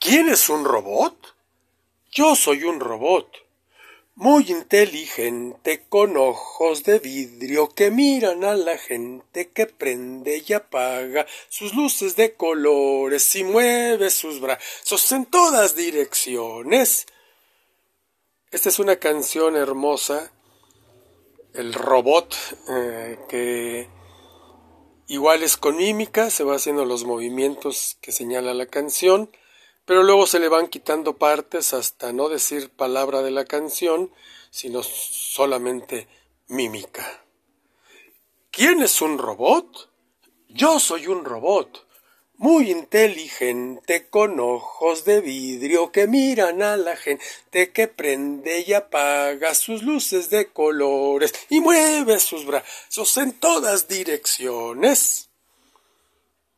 ¿Quién es un robot? Yo soy un robot. Muy inteligente, con ojos de vidrio que miran a la gente que prende y apaga sus luces de colores y mueve sus brazos en todas direcciones. Esta es una canción hermosa, el robot, eh, que igual es con mímica, se va haciendo los movimientos que señala la canción, pero luego se le van quitando partes hasta no decir palabra de la canción, sino solamente mímica. ¿Quién es un robot? Yo soy un robot muy inteligente, con ojos de vidrio que miran a la gente que prende y apaga sus luces de colores y mueve sus brazos en todas direcciones.